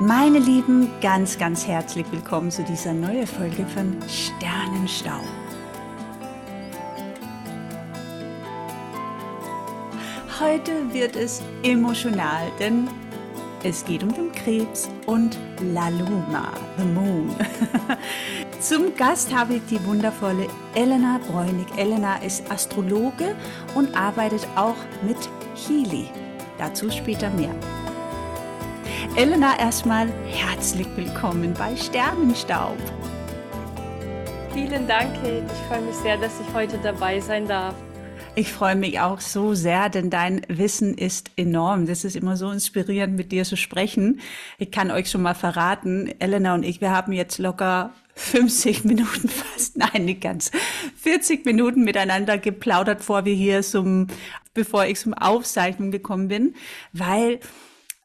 Meine Lieben, ganz, ganz herzlich willkommen zu dieser neuen Folge von Sternenstau. Heute wird es emotional, denn es geht um den Krebs und La Luna, the Moon. Zum Gast habe ich die wundervolle Elena Bräunig. Elena ist Astrologe und arbeitet auch mit Healy. Dazu später mehr. Elena, erstmal herzlich willkommen bei Sternenstaub. Vielen Dank, Kate. Ich freue mich sehr, dass ich heute dabei sein darf. Ich freue mich auch so sehr, denn dein Wissen ist enorm. Das ist immer so inspirierend, mit dir zu sprechen. Ich kann euch schon mal verraten, Elena und ich, wir haben jetzt locker 50 Minuten fast, nein, nicht ganz, 40 Minuten miteinander geplaudert, bevor wir hier zum, bevor ich zum Aufzeichnung gekommen bin, weil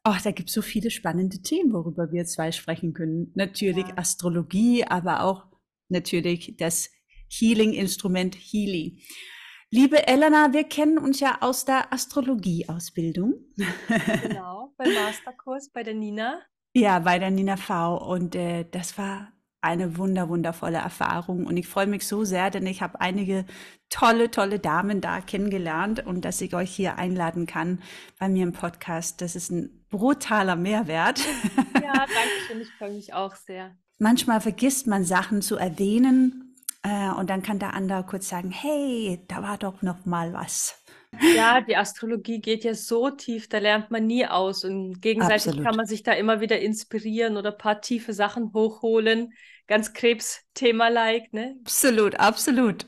Oh, da gibt es so viele spannende Themen, worüber wir zwei sprechen können. Natürlich ja. Astrologie, aber auch natürlich das Healing-Instrument Healy. Liebe Elena, wir kennen uns ja aus der Astrologie-Ausbildung. Genau, beim Masterkurs bei der Nina. Ja, bei der Nina V. Und äh, das war eine wunder, wundervolle Erfahrung. Und ich freue mich so sehr, denn ich habe einige tolle, tolle Damen da kennengelernt und dass ich euch hier einladen kann bei mir im Podcast. Das ist ein brutaler Mehrwert. Ja, danke schön. Ich freue mich auch sehr. Manchmal vergisst man Sachen zu erwähnen äh, und dann kann der andere kurz sagen, hey, da war doch noch mal was. Ja, die Astrologie geht ja so tief, da lernt man nie aus. Und gegenseitig Absolut. kann man sich da immer wieder inspirieren oder ein paar tiefe Sachen hochholen. Ganz Krebsthema-like, ne? Absolut, absolut.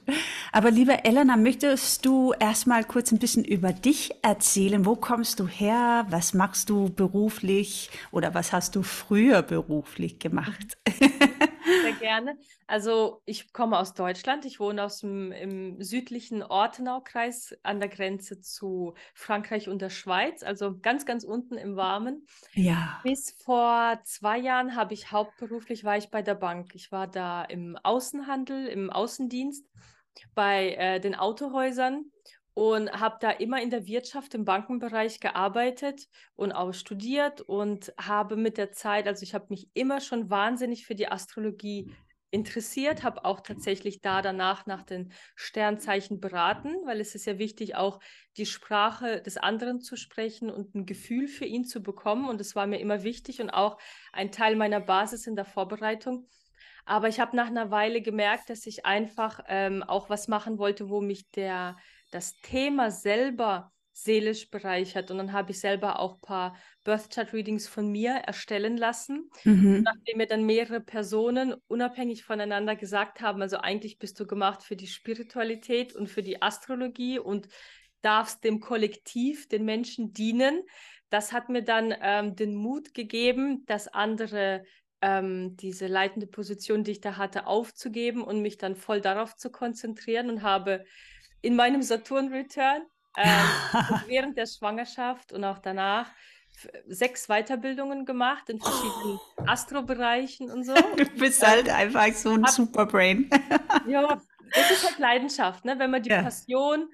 Aber liebe Elena, möchtest du erstmal kurz ein bisschen über dich erzählen? Wo kommst du her? Was machst du beruflich oder was hast du früher beruflich gemacht? Gerne. Also ich komme aus Deutschland. Ich wohne aus dem im südlichen Ortenaukreis an der Grenze zu Frankreich und der Schweiz, also ganz, ganz unten im Warmen. Ja. Bis vor zwei Jahren habe ich hauptberuflich war ich bei der Bank. Ich war da im Außenhandel, im Außendienst bei äh, den Autohäusern und habe da immer in der Wirtschaft im Bankenbereich gearbeitet und auch studiert und habe mit der Zeit, also ich habe mich immer schon wahnsinnig für die Astrologie interessiert, habe auch tatsächlich da danach nach den Sternzeichen beraten, weil es ist ja wichtig, auch die Sprache des anderen zu sprechen und ein Gefühl für ihn zu bekommen. Und das war mir immer wichtig und auch ein Teil meiner Basis in der Vorbereitung. Aber ich habe nach einer Weile gemerkt, dass ich einfach ähm, auch was machen wollte, wo mich der das Thema selber seelisch bereichert. Und dann habe ich selber auch ein paar Birth Chart Readings von mir erstellen lassen. Mhm. Nachdem mir dann mehrere Personen unabhängig voneinander gesagt haben, also eigentlich bist du gemacht für die Spiritualität und für die Astrologie und darfst dem Kollektiv, den Menschen dienen. Das hat mir dann ähm, den Mut gegeben, dass andere ähm, diese leitende Position, die ich da hatte, aufzugeben und mich dann voll darauf zu konzentrieren und habe in meinem Saturn-Return ähm, während der Schwangerschaft und auch danach sechs Weiterbildungen gemacht in verschiedenen oh. Astrobereichen und so. Du bist halt ähm, einfach so ein hab, Superbrain. ja, das ist halt Leidenschaft. Ne? Wenn man die ja. Passion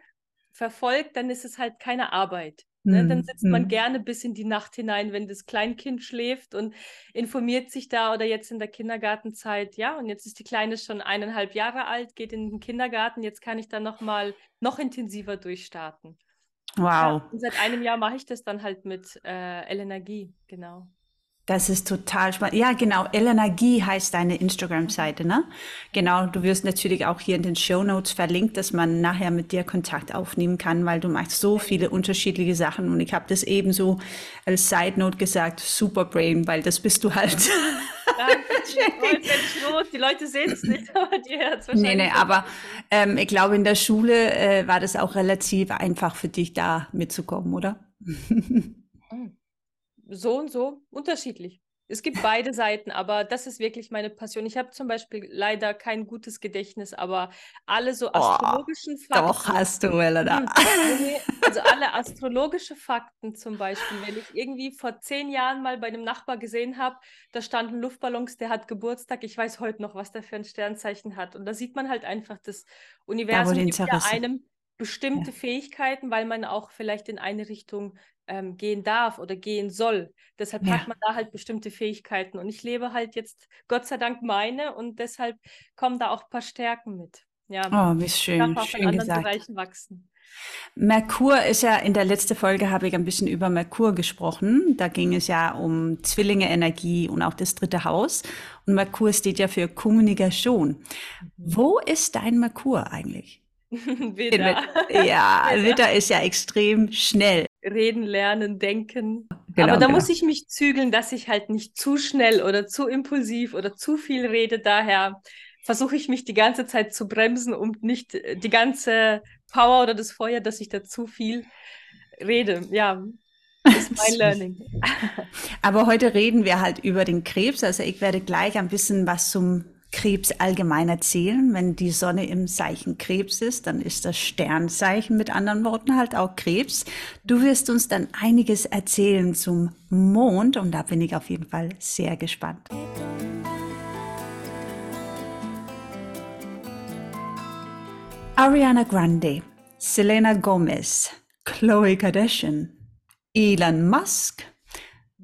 verfolgt, dann ist es halt keine Arbeit. Ne? Dann sitzt man mhm. gerne bis in die Nacht hinein, wenn das Kleinkind schläft und informiert sich da oder jetzt in der Kindergartenzeit, ja, und jetzt ist die Kleine schon eineinhalb Jahre alt, geht in den Kindergarten, jetzt kann ich da nochmal noch intensiver durchstarten. Wow. Ja, und seit einem Jahr mache ich das dann halt mit äh, L-Energie, genau. Das ist total spannend. Ja, genau. Elena G heißt deine Instagram-Seite, ne? Genau. Du wirst natürlich auch hier in den Show Notes verlinkt, dass man nachher mit dir Kontakt aufnehmen kann, weil du machst so viele unterschiedliche Sachen. Und ich habe das ebenso als Side Note gesagt, Super Brain, weil das bist du halt. Danke. Die Leute sehen es nicht, aber die hört es wahrscheinlich. Nee, nee, aber ähm, ich glaube, in der Schule äh, war das auch relativ einfach für dich, da mitzukommen, oder? so und so unterschiedlich. Es gibt beide Seiten, aber das ist wirklich meine Passion. Ich habe zum Beispiel leider kein gutes Gedächtnis, aber alle so astrologischen oh, Fakten. Doch hast du, Elena. Hm, also alle astrologische Fakten zum Beispiel, wenn ich irgendwie vor zehn Jahren mal bei einem Nachbar gesehen habe, da standen Luftballons, der hat Geburtstag. Ich weiß heute noch, was der für ein Sternzeichen hat. Und da sieht man halt einfach, das Universum da, gibt ja einem bestimmte ja. Fähigkeiten, weil man auch vielleicht in eine Richtung ähm, gehen darf oder gehen soll. Deshalb ja. hat man da halt bestimmte Fähigkeiten. Und ich lebe halt jetzt Gott sei Dank meine und deshalb kommen da auch ein paar Stärken mit. Ja, oh, wie schön, darf auch schön in anderen gesagt. Bereichen wachsen. Merkur ist ja, in der letzten Folge habe ich ein bisschen über Merkur gesprochen. Da ging es ja um Zwillinge Energie und auch das dritte Haus. Und Merkur steht ja für Kommunikation. Mhm. Wo ist dein Merkur eigentlich? Widder. Ja, Widder ist ja extrem schnell. Reden, lernen, denken. Genau, Aber da genau. muss ich mich zügeln, dass ich halt nicht zu schnell oder zu impulsiv oder zu viel rede. Daher versuche ich mich die ganze Zeit zu bremsen, um nicht die ganze Power oder das Feuer, dass ich da zu viel rede. Ja, das ist mein Learning. Aber heute reden wir halt über den Krebs. Also ich werde gleich ein bisschen was zum Krebs allgemein erzählen. Wenn die Sonne im Zeichen Krebs ist, dann ist das Sternzeichen mit anderen Worten halt auch Krebs. Du wirst uns dann einiges erzählen zum Mond und da bin ich auf jeden Fall sehr gespannt. Ariana Grande, Selena Gomez, Chloe Kardashian, Elon Musk,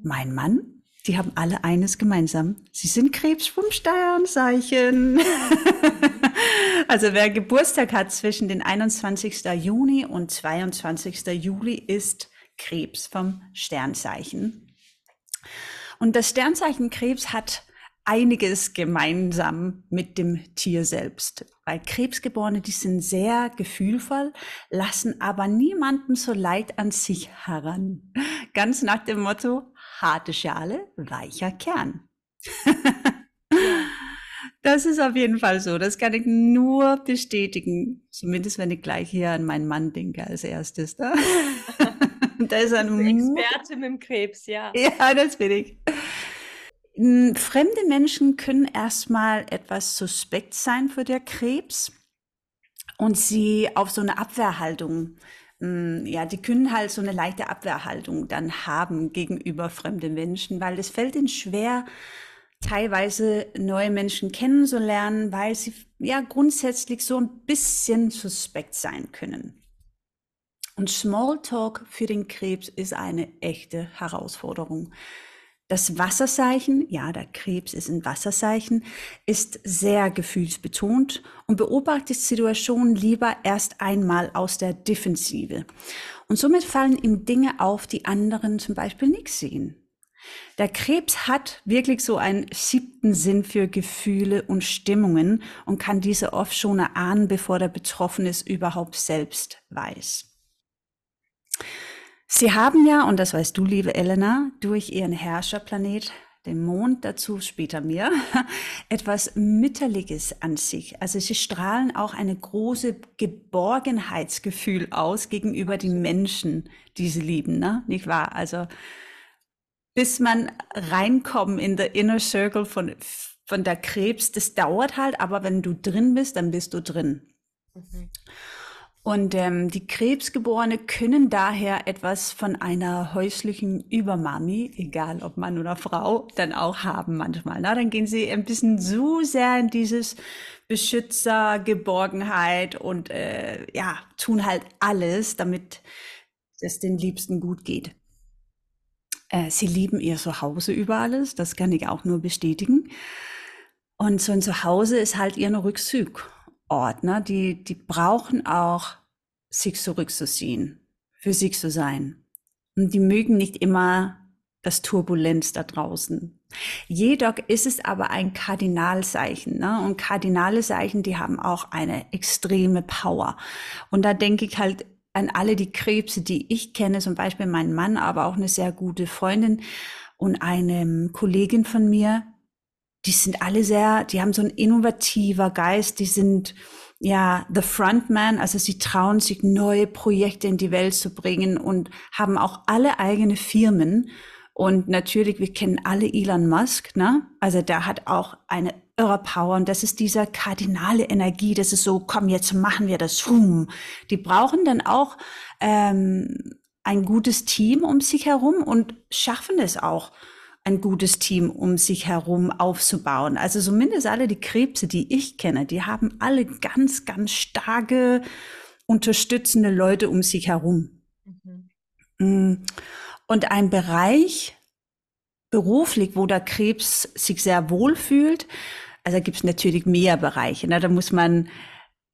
mein Mann die haben alle eines gemeinsam. Sie sind Krebs vom Sternzeichen. also wer Geburtstag hat zwischen den 21. Juni und 22. Juli ist Krebs vom Sternzeichen. Und das Sternzeichen Krebs hat einiges gemeinsam mit dem Tier selbst. Weil Krebsgeborene, die sind sehr gefühlvoll, lassen aber niemanden so leid an sich heran. Ganz nach dem Motto, harte Schale, weicher Kern. das ist auf jeden Fall so. Das kann ich nur bestätigen. Zumindest wenn ich gleich hier an meinen Mann denke als erstes. Da, da ist ein Experte mit dem Krebs, ja. Ja, das bin ich. Hm, fremde Menschen können erstmal etwas suspekt sein für der Krebs und sie auf so eine Abwehrhaltung ja, die können halt so eine leichte Abwehrhaltung dann haben gegenüber fremden Menschen, weil es fällt ihnen schwer, teilweise neue Menschen kennenzulernen, weil sie ja grundsätzlich so ein bisschen suspekt sein können. Und Smalltalk für den Krebs ist eine echte Herausforderung. Das Wasserzeichen, ja, der Krebs ist ein Wasserzeichen, ist sehr gefühlsbetont und beobachtet Situationen lieber erst einmal aus der Defensive. Und somit fallen ihm Dinge auf, die anderen zum Beispiel nicht sehen. Der Krebs hat wirklich so einen siebten Sinn für Gefühle und Stimmungen und kann diese oft schon erahnen, bevor der Betroffene es überhaupt selbst weiß. Sie haben ja, und das weißt du, liebe Elena, durch ihren Herrscherplanet, den Mond dazu später mehr, etwas Mütterliches an sich. Also sie strahlen auch eine große Geborgenheitsgefühl aus gegenüber den Menschen, die sie lieben, ne? nicht wahr? Also bis man reinkommen in the inner circle von, von der Krebs, das dauert halt, aber wenn du drin bist, dann bist du drin. Mhm. Und ähm, die Krebsgeborene können daher etwas von einer häuslichen Übermami, egal ob Mann oder Frau, dann auch haben manchmal. Na, dann gehen sie ein bisschen zu sehr in dieses Beschützer, Geborgenheit und äh, ja, tun halt alles, damit es den Liebsten gut geht. Äh, sie lieben ihr Zuhause über alles, das kann ich auch nur bestätigen. Und so ein Zuhause ist halt ihr Rückzug. Ordner, die, die brauchen auch, sich zurückzuziehen, für sich zu sein. Und die mögen nicht immer das Turbulenz da draußen. Jedoch ist es aber ein Kardinalzeichen. Ne? Und kardinale Zeichen, die haben auch eine extreme Power. Und da denke ich halt an alle die Krebse, die ich kenne, zum Beispiel meinen Mann, aber auch eine sehr gute Freundin und eine Kollegin von mir, die sind alle sehr, die haben so ein innovativer Geist, die sind ja the frontman, also sie trauen sich neue Projekte in die Welt zu bringen und haben auch alle eigene Firmen. Und natürlich, wir kennen alle Elon Musk, ne? Also der hat auch eine irre Power und das ist dieser kardinale Energie, das ist so, komm, jetzt machen wir das. Die brauchen dann auch ähm, ein gutes Team um sich herum und schaffen es auch ein gutes Team um sich herum aufzubauen. Also zumindest alle die Krebse, die ich kenne, die haben alle ganz, ganz starke unterstützende Leute um sich herum. Mhm. Mm. Und ein Bereich beruflich, wo der Krebs sich sehr wohl fühlt, also gibt es natürlich mehr Bereiche. Ne? Da muss man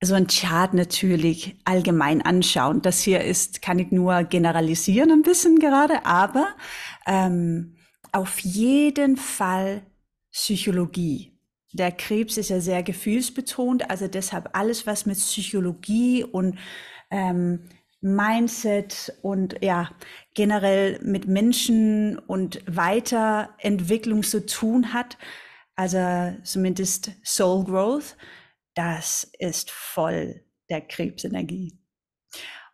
so ein Chart natürlich allgemein anschauen. Das hier ist, kann ich nur generalisieren ein bisschen gerade, aber ähm, auf jeden Fall Psychologie. Der Krebs ist ja sehr gefühlsbetont, also deshalb alles, was mit Psychologie und ähm, Mindset und ja, generell mit Menschen und Weiterentwicklung zu tun hat, also zumindest Soul Growth, das ist voll der Krebsenergie.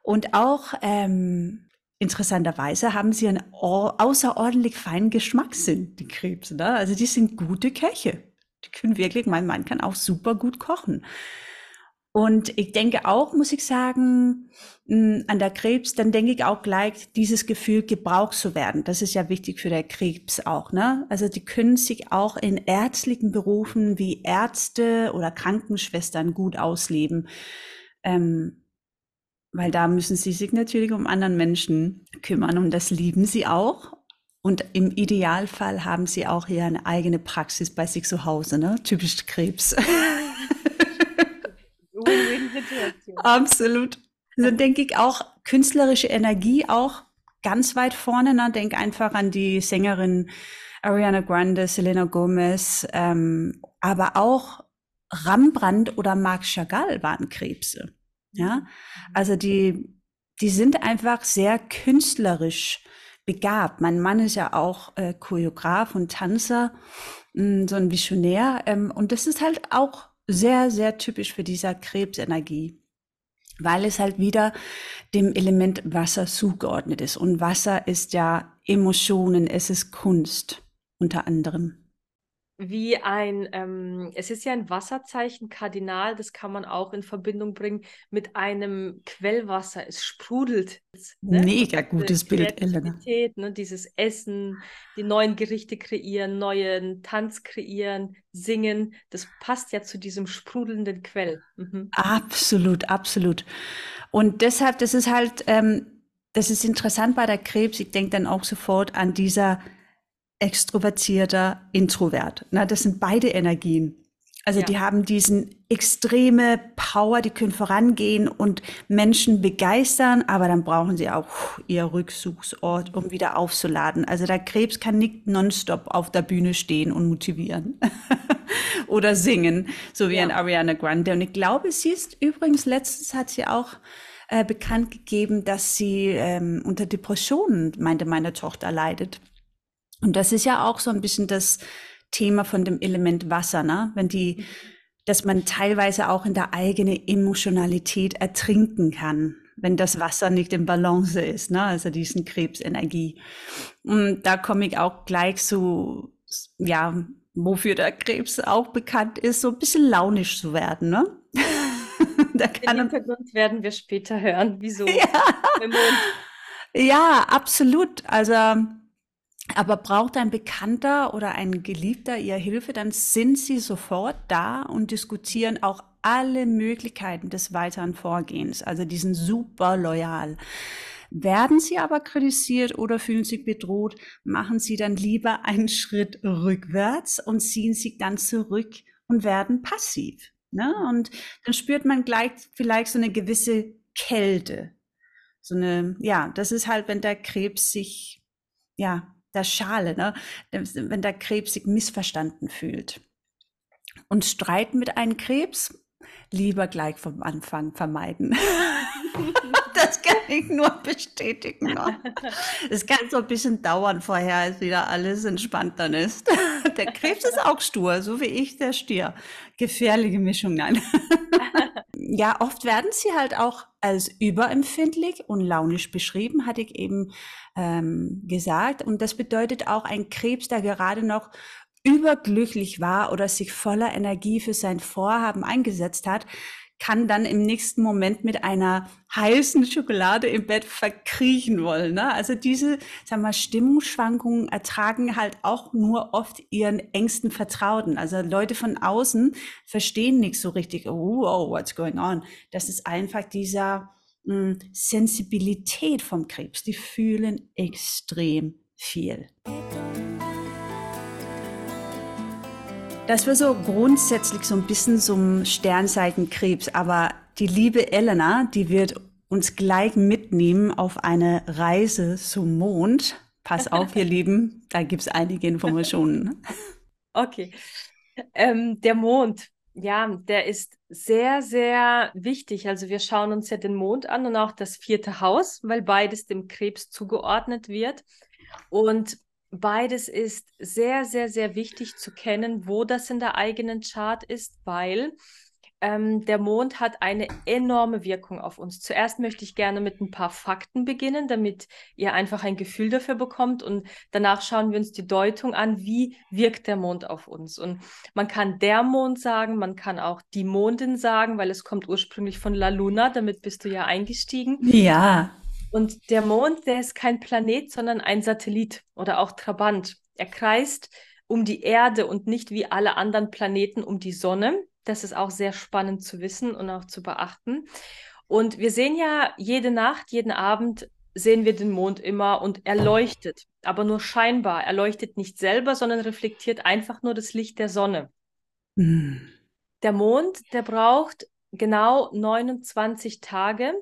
Und auch ähm, interessanterweise haben sie einen außerordentlich feinen Geschmackssinn, die Krebse. Ne? Also die sind gute Köche. Die können wirklich, mein Mann kann auch super gut kochen. Und ich denke auch, muss ich sagen, hm, an der Krebs, dann denke ich auch gleich dieses Gefühl, gebraucht zu werden. Das ist ja wichtig für der Krebs auch, ne? Also die können sich auch in ärztlichen Berufen wie Ärzte oder Krankenschwestern gut ausleben. Ähm, weil da müssen sie sich natürlich um anderen Menschen kümmern und das lieben sie auch. Und im Idealfall haben sie auch hier eine eigene Praxis bei sich zu Hause, ne? Typisch Krebs. Absolut. So denke ich auch künstlerische Energie auch ganz weit vorne. Ne? Denk einfach an die Sängerin Ariana Grande, Selena Gomez, ähm, aber auch Rembrandt oder Marc Chagall waren Krebse. Ja, mhm. also die, die sind einfach sehr künstlerisch begabt. Mein Mann ist ja auch äh, Choreograf und Tanzer, mh, mm, so ein Visionär. Ähm, und das ist halt auch sehr, sehr typisch für dieser Krebsenergie, weil es halt wieder dem Element Wasser zugeordnet ist. Und Wasser ist ja Emotionen, es ist Kunst unter anderem wie ein, ähm, es ist ja ein Wasserzeichen, Kardinal, das kann man auch in Verbindung bringen mit einem Quellwasser. Es sprudelt. Ne? Mega gutes Bild, Elena. Ne? Dieses Essen, die neuen Gerichte kreieren, neuen Tanz kreieren, singen. Das passt ja zu diesem sprudelnden Quell. Mhm. Absolut, absolut. Und deshalb, das ist halt, ähm, das ist interessant bei der Krebs. Ich denke dann auch sofort an dieser extrovertierter Introvert. Na, das sind beide Energien. Also ja. die haben diesen extreme Power, die können vorangehen und Menschen begeistern, aber dann brauchen sie auch ihr Rückzugsort, um wieder aufzuladen. Also der Krebs kann nicht nonstop auf der Bühne stehen und motivieren oder singen, so wie ja. ein Ariana Grande. Und ich glaube, sie ist übrigens letztens hat sie auch äh, bekannt gegeben, dass sie ähm, unter Depressionen, meinte meine Tochter, leidet. Und das ist ja auch so ein bisschen das Thema von dem Element Wasser, ne? Wenn die, mhm. dass man teilweise auch in der eigenen Emotionalität ertrinken kann, wenn das Wasser nicht in Balance ist, ne? Also diesen Krebsenergie. Und da komme ich auch gleich so, ja, wofür der Krebs auch bekannt ist, so ein bisschen launisch zu werden, ne? da kann Den Hintergrund werden wir später hören. Wieso? Ja, ja absolut. Also aber braucht ein Bekannter oder ein Geliebter ihr Hilfe, dann sind sie sofort da und diskutieren auch alle Möglichkeiten des weiteren Vorgehens. Also die sind super loyal. Werden sie aber kritisiert oder fühlen sich bedroht, machen sie dann lieber einen Schritt rückwärts und ziehen sich dann zurück und werden passiv. Ne? Und dann spürt man gleich vielleicht so eine gewisse Kälte. So eine, ja, das ist halt, wenn der Krebs sich, ja, der Schale, ne? wenn der Krebs sich missverstanden fühlt. Und Streiten mit einem Krebs lieber gleich vom Anfang vermeiden. kann ich nur bestätigen. Ne? Es kann so ein bisschen dauern vorher, als wieder alles entspannt dann ist. Der Krebs ist auch stur, so wie ich, der Stier. Gefährliche Mischung, nein. Ja, oft werden sie halt auch als überempfindlich und launisch beschrieben, hatte ich eben ähm, gesagt. Und das bedeutet auch ein Krebs, der gerade noch überglücklich war oder sich voller Energie für sein Vorhaben eingesetzt hat, kann dann im nächsten Moment mit einer heißen Schokolade im Bett verkriechen wollen. Ne? Also diese, sag mal, Stimmungsschwankungen ertragen halt auch nur oft ihren engsten Vertrauten. Also Leute von außen verstehen nicht so richtig, oh, oh what's going on? Das ist einfach dieser mh, hm, Sensibilität vom Krebs. Die fühlen extrem viel. Das war so grundsätzlich so ein bisschen zum Sternzeichenkrebs, aber die liebe Elena, die wird uns gleich mitnehmen auf eine Reise zum Mond. Pass auf, ihr Lieben, da gibt es einige Informationen. Okay. Ähm, der Mond, ja, der ist sehr, sehr wichtig. Also wir schauen uns ja den Mond an und auch das vierte Haus, weil beides dem Krebs zugeordnet wird. Und beides ist sehr, sehr, sehr wichtig zu kennen, wo das in der eigenen Chart ist, weil ähm, der Mond hat eine enorme Wirkung auf uns. Zuerst möchte ich gerne mit ein paar Fakten beginnen, damit ihr einfach ein Gefühl dafür bekommt und danach schauen wir uns die Deutung an, wie wirkt der Mond auf uns. Und man kann der Mond sagen, man kann auch die Mondin sagen, weil es kommt ursprünglich von La Luna, damit bist du ja eingestiegen. Ja. Und der Mond, der ist kein Planet, sondern ein Satellit oder auch Trabant. Er kreist um die Erde und nicht wie alle anderen Planeten um die Sonne. Das ist auch sehr spannend zu wissen und auch zu beachten. Und wir sehen ja jede Nacht, jeden Abend sehen wir den Mond immer und er leuchtet, aber nur scheinbar. Er leuchtet nicht selber, sondern reflektiert einfach nur das Licht der Sonne. Mhm. Der Mond, der braucht genau 29 Tage,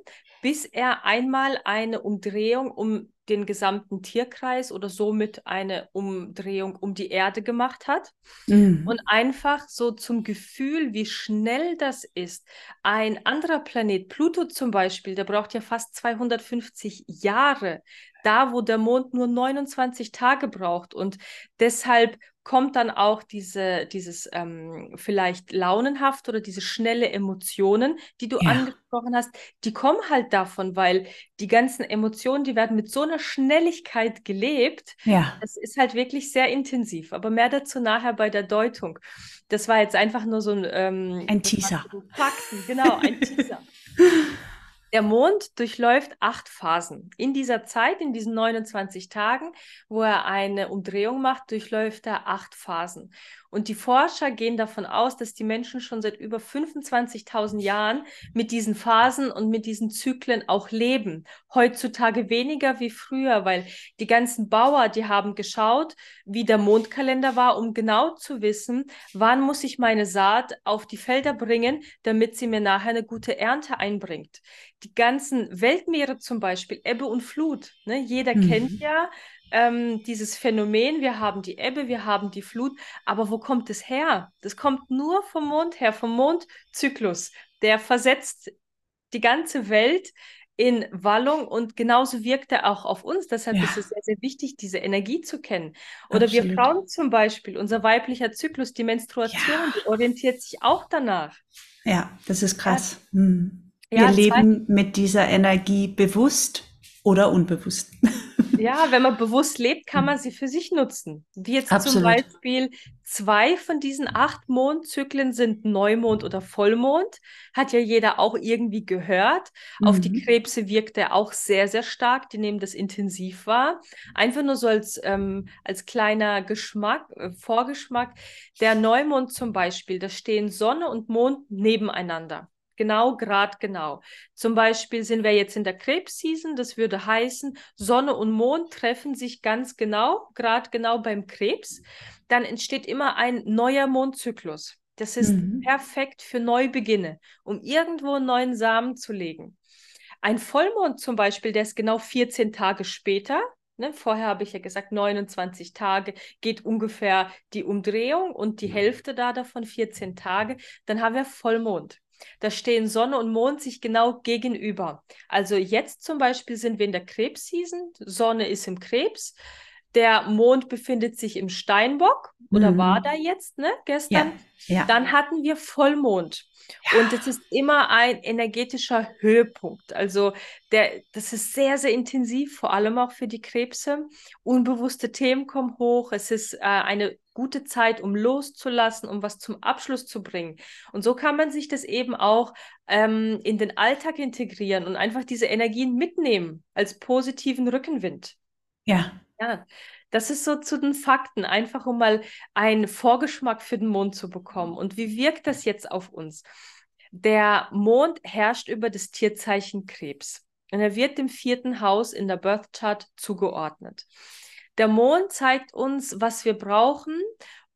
bis er einmal eine Umdrehung um den gesamten Tierkreis oder somit eine Umdrehung um die Erde gemacht hat. Mhm. Und einfach so zum Gefühl, wie schnell das ist. Ein anderer Planet, Pluto zum Beispiel, der braucht ja fast 250 Jahre, da wo der Mond nur 29 Tage braucht. Und deshalb kommt dann auch diese, dieses ähm, vielleicht launenhaft oder diese schnelle Emotionen, die du ja. angesprochen hast, die kommen halt davon, weil die ganzen Emotionen, die werden mit so einer Schnelligkeit gelebt. Ja. Das ist halt wirklich sehr intensiv. Aber mehr dazu nachher bei der Deutung. Das war jetzt einfach nur so ein, ähm, ein Teaser. Fakten, genau, ein Teaser. Der Mond durchläuft acht Phasen. In dieser Zeit, in diesen 29 Tagen, wo er eine Umdrehung macht, durchläuft er acht Phasen. Und die Forscher gehen davon aus, dass die Menschen schon seit über 25.000 Jahren mit diesen Phasen und mit diesen Zyklen auch leben. Heutzutage weniger wie früher, weil die ganzen Bauer, die haben geschaut, wie der Mondkalender war, um genau zu wissen, wann muss ich meine Saat auf die Felder bringen, damit sie mir nachher eine gute Ernte einbringt. Die ganzen Weltmeere zum Beispiel, Ebbe und Flut. Ne? Jeder mhm. kennt ja ähm, dieses Phänomen, wir haben die Ebbe, wir haben die Flut, aber wo kommt es her? Das kommt nur vom Mond her, vom Mondzyklus. Der versetzt die ganze Welt in Wallung und genauso wirkt er auch auf uns. Deshalb ja. ist es sehr, sehr wichtig, diese Energie zu kennen. Oder Absolut. wir Frauen zum Beispiel, unser weiblicher Zyklus, die Menstruation, ja. die orientiert sich auch danach. Ja, das ist krass. Ja. Hm. Wir leben mit dieser Energie bewusst oder unbewusst. Ja, wenn man bewusst lebt, kann man sie für sich nutzen. Wie jetzt Absolut. zum Beispiel zwei von diesen acht Mondzyklen sind Neumond oder Vollmond. Hat ja jeder auch irgendwie gehört. Mhm. Auf die mhm. Krebse wirkt er auch sehr, sehr stark. Die nehmen das intensiv wahr. Einfach nur so als, ähm, als kleiner Geschmack, äh, Vorgeschmack. Der Neumond zum Beispiel, da stehen Sonne und Mond nebeneinander. Genau, grad genau. Zum Beispiel sind wir jetzt in der Krebsseason, das würde heißen, Sonne und Mond treffen sich ganz genau, grad genau beim Krebs. Dann entsteht immer ein neuer Mondzyklus. Das ist mhm. perfekt für Neubeginne, um irgendwo einen neuen Samen zu legen. Ein Vollmond zum Beispiel, der ist genau 14 Tage später. Ne, vorher habe ich ja gesagt, 29 Tage geht ungefähr die Umdrehung und die Hälfte da davon 14 Tage. Dann haben wir Vollmond. Da stehen Sonne und Mond sich genau gegenüber. Also jetzt zum Beispiel sind wir in der Krebsseason, Sonne ist im Krebs, der Mond befindet sich im Steinbock oder Mhm. war da jetzt, ne, gestern. Ja. Dann hatten wir Vollmond. Ja. Und es ist immer ein energetischer Höhepunkt. Also der, das ist sehr, sehr intensiv, vor allem auch für die Krebse. Unbewusste Themen kommen hoch. Es ist äh, eine gute Zeit, um loszulassen, um was zum Abschluss zu bringen. Und so kann man sich das eben auch ähm, in den Alltag integrieren und einfach diese Energien mitnehmen als positiven Rückenwind. Ja. Ja, das ist so zu den Fakten, einfach um mal einen Vorgeschmack für den Mond zu bekommen. Und wie wirkt das jetzt auf uns? Der Mond herrscht über das Tierzeichen Krebs und er wird dem vierten Haus in der Birth Chart zugeordnet. Der Mond zeigt uns, was wir brauchen,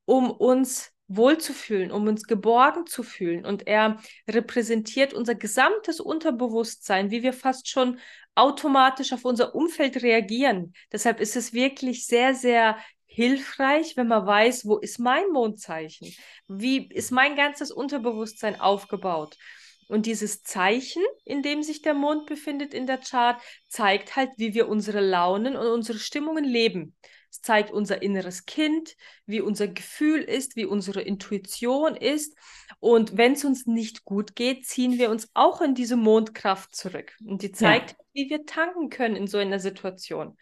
um uns wohlzufühlen, um uns geborgen zu fühlen. Und er repräsentiert unser gesamtes Unterbewusstsein, wie wir fast schon automatisch auf unser Umfeld reagieren. Deshalb ist es wirklich sehr, sehr hilfreich, wenn man weiß, wo ist mein Mondzeichen? Wie ist mein ganzes Unterbewusstsein aufgebaut? Und dieses Zeichen, in dem sich der Mond befindet in der Chart, zeigt halt, wie wir unsere Launen und unsere Stimmungen leben. Es zeigt unser inneres Kind, wie unser Gefühl ist, wie unsere Intuition ist. Und wenn es uns nicht gut geht, ziehen wir uns auch in diese Mondkraft zurück. Und die zeigt, ja. wie wir tanken können in so einer Situation.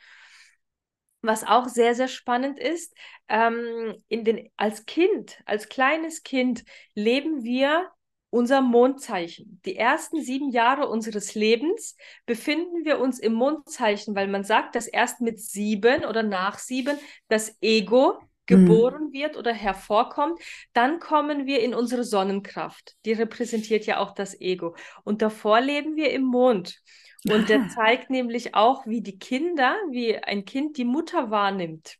Was auch sehr, sehr spannend ist, ähm, in den, als Kind, als kleines Kind leben wir unser Mondzeichen. Die ersten sieben Jahre unseres Lebens befinden wir uns im Mondzeichen, weil man sagt, dass erst mit sieben oder nach sieben das Ego geboren mhm. wird oder hervorkommt, dann kommen wir in unsere Sonnenkraft. Die repräsentiert ja auch das Ego. Und davor leben wir im Mond. Und der zeigt nämlich auch, wie die Kinder, wie ein Kind die Mutter wahrnimmt.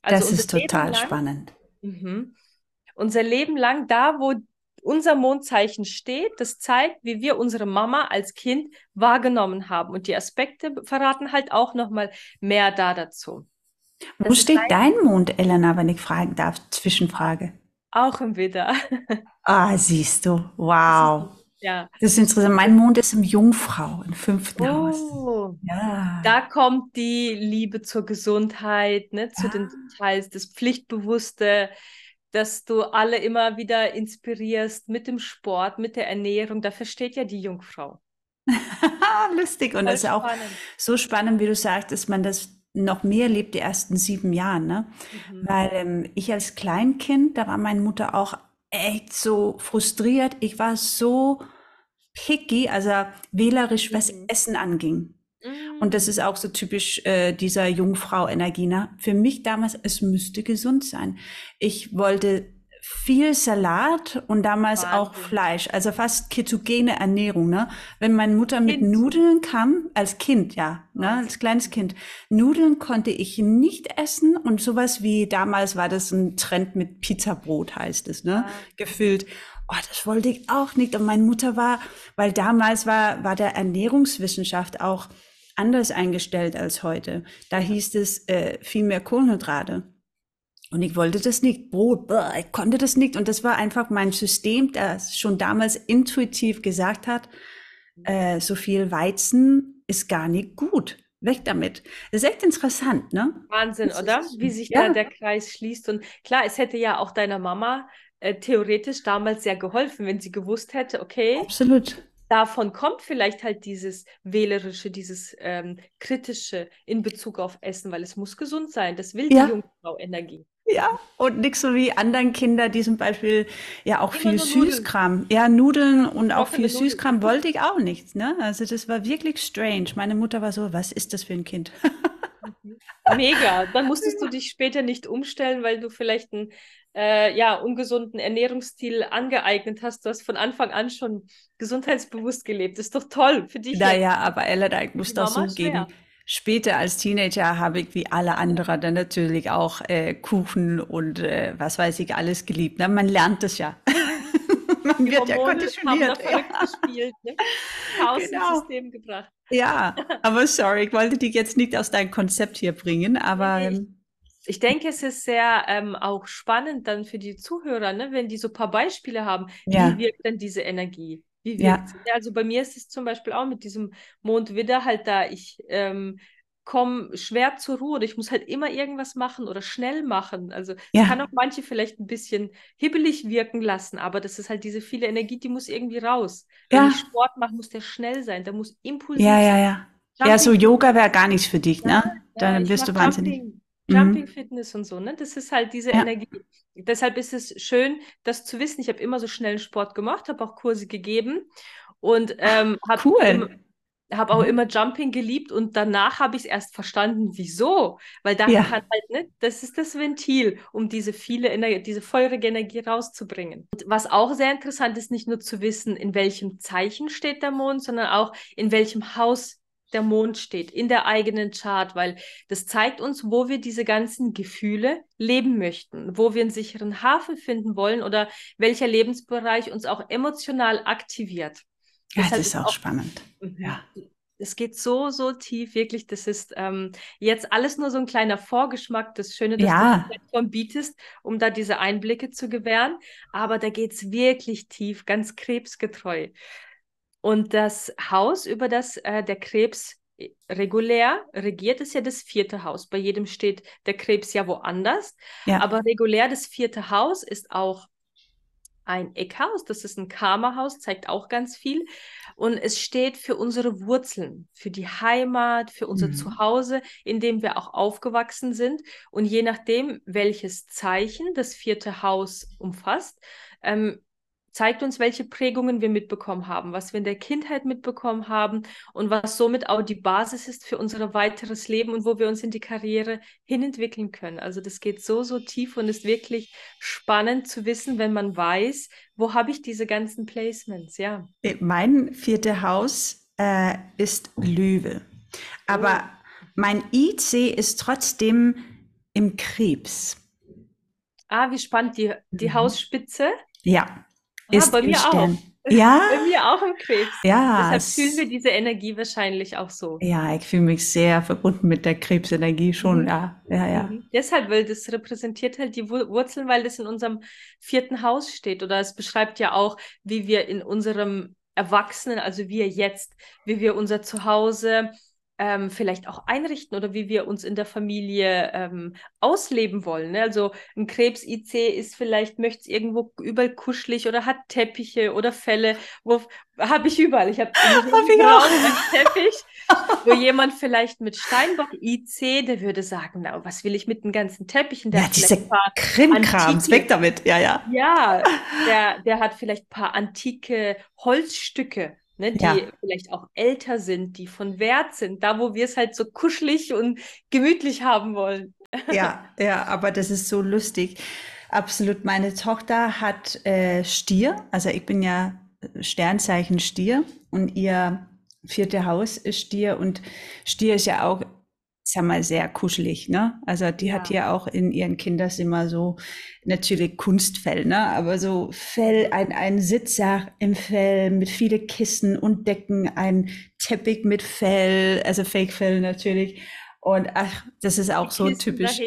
Also das ist total lang, spannend. -hmm, unser Leben lang, da wo unser Mondzeichen steht, das zeigt, wie wir unsere Mama als Kind wahrgenommen haben. Und die Aspekte verraten halt auch nochmal mehr da dazu. Das Wo steht dein Mond, Elena, wenn ich fragen darf? Zwischenfrage. Auch im Widder. ah, siehst du. Wow. Das ist, ja. Das ist interessant. Mein Mond ist im Jungfrau, im fünften oh, Haus. Ja. Da kommt die Liebe zur Gesundheit, ne, zu ah. den Details, das Pflichtbewusste, dass du alle immer wieder inspirierst mit dem Sport, mit der Ernährung. Dafür steht ja die Jungfrau. Lustig. Und Voll das ist auch so spannend, wie du sagst, dass man das noch mehr lebt die ersten sieben Jahren, ne? Mhm. Weil ähm, ich als Kleinkind, da war meine Mutter auch echt so frustriert. Ich war so picky, also wählerisch, was mhm. Essen anging. Und das ist auch so typisch äh, dieser Jungfrau-Energie. Ne? Für mich damals, es müsste gesund sein. Ich wollte viel Salat und damals Wahnsinn. auch Fleisch, also fast ketogene Ernährung. Ne? Wenn meine Mutter mit kind. Nudeln kam, als Kind, ja, ne? als kleines Kind, Nudeln konnte ich nicht essen und sowas wie damals war das ein Trend mit Pizzabrot, heißt es, ne? gefüllt. Oh, das wollte ich auch nicht. Und meine Mutter war, weil damals war, war der Ernährungswissenschaft auch anders eingestellt als heute. Da hieß es äh, viel mehr Kohlenhydrate. Und ich wollte das nicht. Brot, boah, ich konnte das nicht. Und das war einfach mein System, das schon damals intuitiv gesagt hat, äh, so viel Weizen ist gar nicht gut. Weg damit. Das ist echt interessant, ne? Wahnsinn, oder? Wie sich ja. da der Kreis schließt. Und klar, es hätte ja auch deiner Mama äh, theoretisch damals sehr geholfen, wenn sie gewusst hätte, okay. Absolut davon kommt vielleicht halt dieses wählerische, dieses ähm, kritische in Bezug auf Essen, weil es muss gesund sein. Das will ja. die Jungfrau Energie. Ja, und nicht so wie anderen Kinder, die zum Beispiel ja auch Immer viel Süßkram. Nudeln. Ja, Nudeln und auch viel Nudeln. Süßkram wollte ich auch nicht. Ne? Also das war wirklich strange. Meine Mutter war so, was ist das für ein Kind? Mega. Dann musstest du dich später nicht umstellen, weil du vielleicht einen äh, ja, ungesunden Ernährungsstil angeeignet hast. Du hast von Anfang an schon gesundheitsbewusst gelebt. Das ist doch toll für dich. Naja, aber Ella, ich muss doch so geben. Später als Teenager habe ich wie alle anderen dann natürlich auch äh, Kuchen und äh, was weiß ich alles geliebt. Ne? Man lernt es ja. Man wird ja konditioniert. Ja. Gespielt, ne? Chaos genau. System gebracht. Ja, aber sorry, ich wollte dich jetzt nicht aus deinem Konzept hier bringen, aber. Ich, ähm, ich denke, es ist sehr ähm, auch spannend dann für die Zuhörer, ne, wenn die so ein paar Beispiele haben. Ja. Wie wirkt denn diese Energie? Wie wirkt ja. Also bei mir ist es zum Beispiel auch mit diesem Mondwidder halt da, ich ähm, komme schwer zur Ruhe oder ich muss halt immer irgendwas machen oder schnell machen. Also Ja. kann auch manche vielleicht ein bisschen hibbelig wirken lassen, aber das ist halt diese viele Energie, die muss irgendwie raus. Wenn Ja. ich Sport mache, muss der schnell sein, der muss impulsiv Ja, ja, sein. ja. Ja, so Yoga wäre gar nichts für dich, Ja, ne? ja, Dann wirst du wahnsinnig. Jumping, Mhm. Jumping Fitness und so, ne? Das ist halt diese Ja. Energie. Deshalb ist es schön, das zu wissen. Ich habe immer so schnellen Sport gemacht, habe auch Kurse gegeben und ähm, habe Cool. immer, habe auch Mhm. immer Jumping geliebt und danach habe ich es erst verstanden, wieso. Weil da Ja. kann halt, ne, das ist das Ventil, um diese viele Energie, diese feurige Energie rauszubringen. Und was auch sehr interessant ist, nicht nur zu wissen, in welchem Zeichen steht der Mond, sondern auch in welchem Haus der Mond steht, in der eigenen Chart, weil das zeigt uns, wo wir diese ganzen Gefühle leben möchten, wo wir einen sicheren Hafen finden wollen oder welcher Lebensbereich uns auch emotional aktiviert. Ja, das Deshalb ist auch auch- spannend. Mhm. Ja. Es geht so, so tief, wirklich. Das ist ähm, jetzt alles nur so ein kleiner Vorgeschmack. Das Schöne, dass Ja. du Plattform bietest, um da diese Einblicke zu gewähren. Aber da geht es wirklich tief, ganz krebsgetreu. Und das Haus, über das äh, der Krebs äh, regulär regiert, ist ja das vierte Haus. Bei jedem steht der Krebs ja woanders. Ja. Aber regulär das vierte Haus ist auch ein Eckhaus, das ist ein Karma-Haus, zeigt auch ganz viel. Und es steht für unsere Wurzeln, für die Heimat, für unser Mhm. Zuhause, in dem wir auch aufgewachsen sind. Und je nachdem, welches Zeichen das vierte Haus umfasst, ähm, zeigt uns, welche Prägungen wir mitbekommen haben, was wir in der Kindheit mitbekommen haben und was somit auch die Basis ist für unser weiteres Leben und wo wir uns in die Karriere hinentwickeln können. Also das geht so, so tief und ist wirklich spannend zu wissen, wenn man weiß, wo habe ich diese ganzen Placements, ja. Mein vierte Haus äh, ist Löwe. Aber mein IC ist trotzdem im Krebs. Ah, wie spannend, die, die Mhm. Hausspitze. Ja, Ah, ist bei mir auch. Ja, Bei mir auch im Krebs. ja. Deshalb es- fühlen wir diese Energie wahrscheinlich auch so. Ja, ich fühle mich sehr verbunden mit der Krebsenergie schon. Mhm. Ja, ja, ja. Mhm. Deshalb, weil das repräsentiert halt die Wur- Wurzeln, weil das in unserem vierten Haus steht. Oder es beschreibt ja auch, wie wir in unserem Erwachsenen, also wir jetzt, wie wir unser Zuhause ähm, vielleicht auch einrichten oder wie wir uns in der Familie ähm, ausleben wollen. Ne? Also ein Krebs-IC ist vielleicht, möchte es irgendwo überall kuschelig oder hat Teppiche oder Fälle. Wo habe ich überall. Ich habe Hab ich auch. einen Teppich, wo jemand vielleicht mit Steinbock IC, der würde sagen, na, was will ich mit den ganzen Teppichen? Der Ja, hat diese Krimkrams, weg damit. Ja, ja. ja, der, der hat vielleicht ein paar antike Holzstücke, ne, die Ja. vielleicht auch älter sind, die von Wert sind, da wo wir es halt so kuschelig und gemütlich haben wollen. Ja, ja, aber das ist so lustig. Absolut. Meine Tochter hat äh, Stier, also ich bin ja Sternzeichen Stier und ihr vierte Haus ist Stier und Stier ist ja auch, sag mal, sehr kuschelig, ne? Also die hat Ja. ja auch in ihren Kinderzimmer so natürlich Kunstfell, ne? Aber so Fell, ein, ein Sitzer im Fell mit viele Kissen und Decken, ein Teppich mit Fell, also Fake-Fell natürlich. Und ach, das ist auch Die so Kisten da typisch.